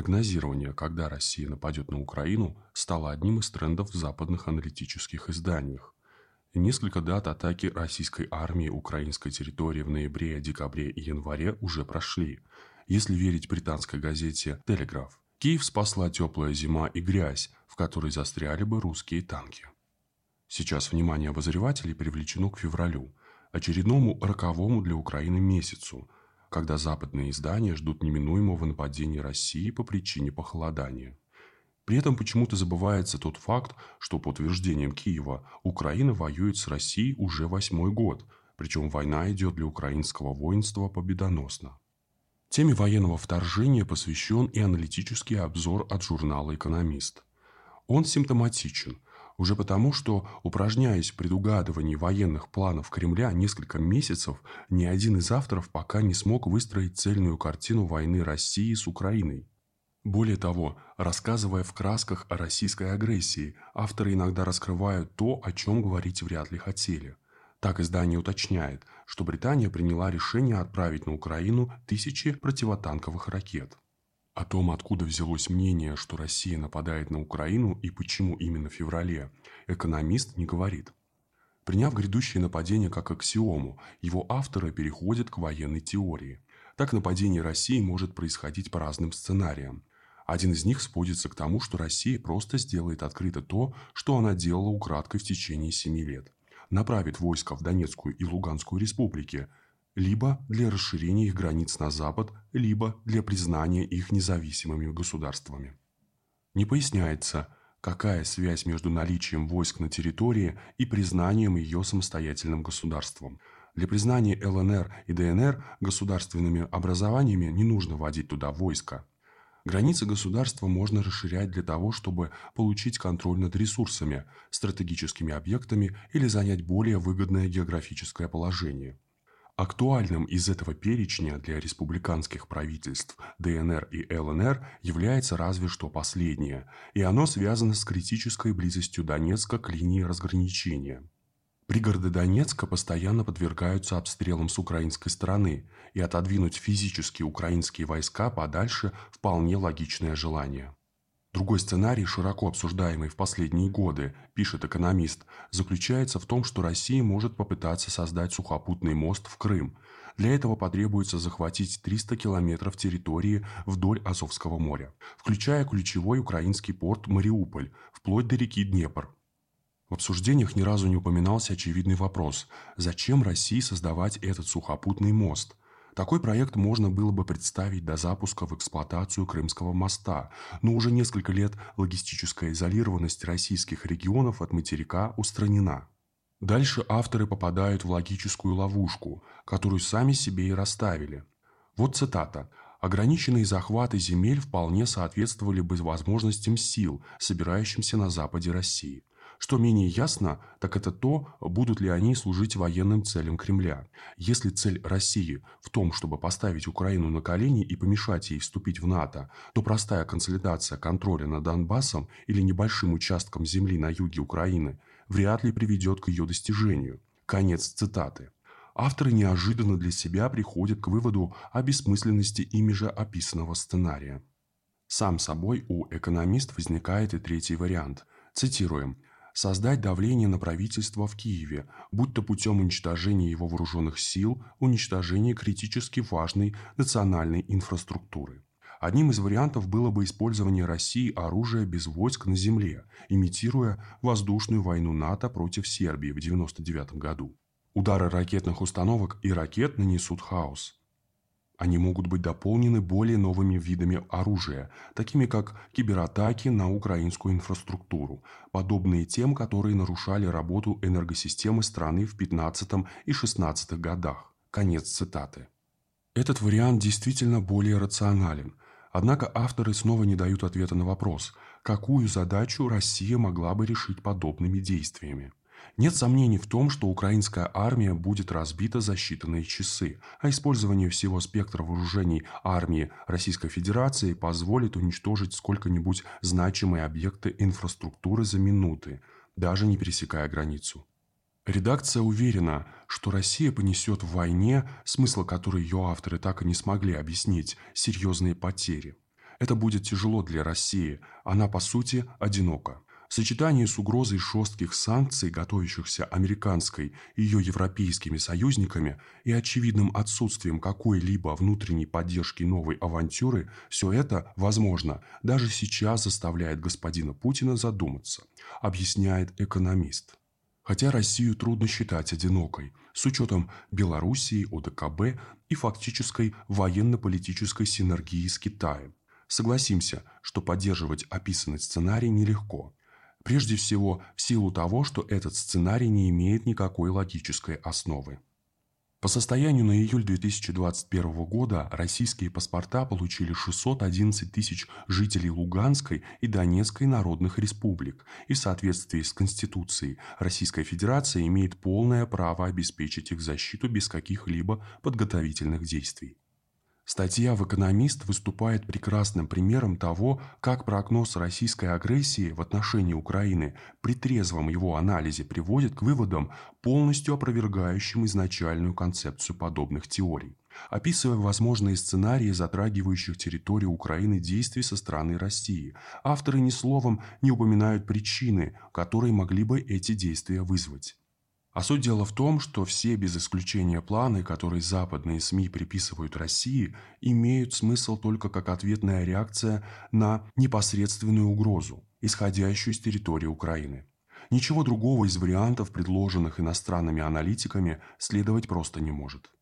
Прогнозирование, когда Россия нападет на Украину, стало одним из трендов в западных аналитических изданиях. Несколько дат атаки российской армии украинской территории в ноябре, декабре и январе уже прошли. Если верить британской газете «Телеграф», Киев спасла теплая зима и грязь, в которой застряли бы русские танки. Сейчас внимание обозревателей привлечено к февралю, очередному роковому для Украины месяцу – когда западные издания ждут неминуемого нападения России по причине похолодания. При этом почему-то забывается тот факт, что по утверждениям Киева Украина воюет с Россией уже восьмой год, причем война идет для украинского воинства победоносно. Теме военного вторжения посвящен и аналитический обзор от журнала «Экономист». Он симптоматичен – уже потому, что, упражняясь в предугадывании военных планов Кремля несколько месяцев, ни один из авторов пока не смог выстроить цельную картину войны России с Украиной. Более того, рассказывая в красках о российской агрессии, авторы иногда раскрывают то, о чем говорить вряд ли хотели. Так издание уточняет, что Британия приняла решение отправить на Украину тысячи противотанковых ракет. О том, откуда взялось мнение, что Россия нападает на Украину и почему именно в феврале, экономист не говорит. Приняв грядущее нападение как аксиому, его авторы переходят к военной теории. Так нападение России может происходить по разным сценариям. Один из них сводится к тому, что Россия просто сделает открыто то, что она делала украдкой в течение семи лет. Направит войска в Донецкую и Луганскую республики – либо для расширения их границ на запад, либо для признания их независимыми государствами. Не поясняется, какая связь между наличием войск на территории и признанием ее самостоятельным государством. Для признания ЛНР и ДНР государственными образованиями не нужно вводить туда войска. Границы государства можно расширять для того, чтобы получить контроль над ресурсами, стратегическими объектами или занять более выгодное географическое положение – Актуальным из этого перечня для республиканских правительств ДНР и ЛНР является разве что последнее, и оно связано с критической близостью Донецка к линии разграничения. Пригороды Донецка постоянно подвергаются обстрелам с украинской стороны, и отодвинуть физически украинские войска подальше вполне логичное желание. Другой сценарий, широко обсуждаемый в последние годы, пишет экономист, заключается в том, что Россия может попытаться создать сухопутный мост в Крым. Для этого потребуется захватить 300 километров территории вдоль Азовского моря, включая ключевой украинский порт Мариуполь, вплоть до реки Днепр. В обсуждениях ни разу не упоминался очевидный вопрос – зачем России создавать этот сухопутный мост? Такой проект можно было бы представить до запуска в эксплуатацию Крымского моста, но уже несколько лет логистическая изолированность российских регионов от материка устранена. Дальше авторы попадают в логическую ловушку, которую сами себе и расставили. Вот цитата. «Ограниченные захваты земель вполне соответствовали бы возможностям сил, собирающимся на западе России. Что менее ясно, так это то, будут ли они служить военным целям Кремля. Если цель России в том, чтобы поставить Украину на колени и помешать ей вступить в НАТО, то простая консолидация контроля над Донбассом или небольшим участком земли на юге Украины вряд ли приведет к ее достижению. Конец цитаты. Авторы неожиданно для себя приходят к выводу о бессмысленности ими же описанного сценария. Сам собой у экономист возникает и третий вариант. Цитируем – создать давление на правительство в Киеве, будь то путем уничтожения его вооруженных сил, уничтожения критически важной национальной инфраструктуры. Одним из вариантов было бы использование России оружия без войск на земле, имитируя воздушную войну НАТО против Сербии в 1999 году. Удары ракетных установок и ракет нанесут хаос. Они могут быть дополнены более новыми видами оружия, такими как кибератаки на украинскую инфраструктуру, подобные тем, которые нарушали работу энергосистемы страны в 15 и 16 годах. Конец цитаты. Этот вариант действительно более рационален, однако авторы снова не дают ответа на вопрос, какую задачу Россия могла бы решить подобными действиями. Нет сомнений в том, что украинская армия будет разбита за считанные часы, а использование всего спектра вооружений армии Российской Федерации позволит уничтожить сколько-нибудь значимые объекты инфраструктуры за минуты, даже не пересекая границу. Редакция уверена, что Россия понесет в войне, смысл которой ее авторы так и не смогли объяснить, серьезные потери. Это будет тяжело для России, она по сути одинока. В сочетании с угрозой жестких санкций, готовящихся американской и ее европейскими союзниками, и очевидным отсутствием какой-либо внутренней поддержки новой авантюры, все это, возможно, даже сейчас заставляет господина Путина задуматься, объясняет экономист. Хотя Россию трудно считать одинокой, с учетом Белоруссии, ОДКБ и фактической военно-политической синергии с Китаем. Согласимся, что поддерживать описанный сценарий нелегко. Прежде всего, в силу того, что этот сценарий не имеет никакой логической основы. По состоянию на июль 2021 года российские паспорта получили 611 тысяч жителей Луганской и Донецкой народных республик и в соответствии с Конституцией Российская Федерация имеет полное право обеспечить их защиту без каких-либо подготовительных действий. Статья в «Экономист» выступает прекрасным примером того, как прогноз российской агрессии в отношении Украины при трезвом его анализе приводит к выводам, полностью опровергающим изначальную концепцию подобных теорий. Описывая возможные сценарии затрагивающих территорию Украины действий со стороны России, авторы ни словом не упоминают причины, которые могли бы эти действия вызвать. А суть дела в том, что все без исключения планы, которые западные СМИ приписывают России, имеют смысл только как ответная реакция на непосредственную угрозу, исходящую с территории Украины. Ничего другого из вариантов, предложенных иностранными аналитиками, следовать просто не может.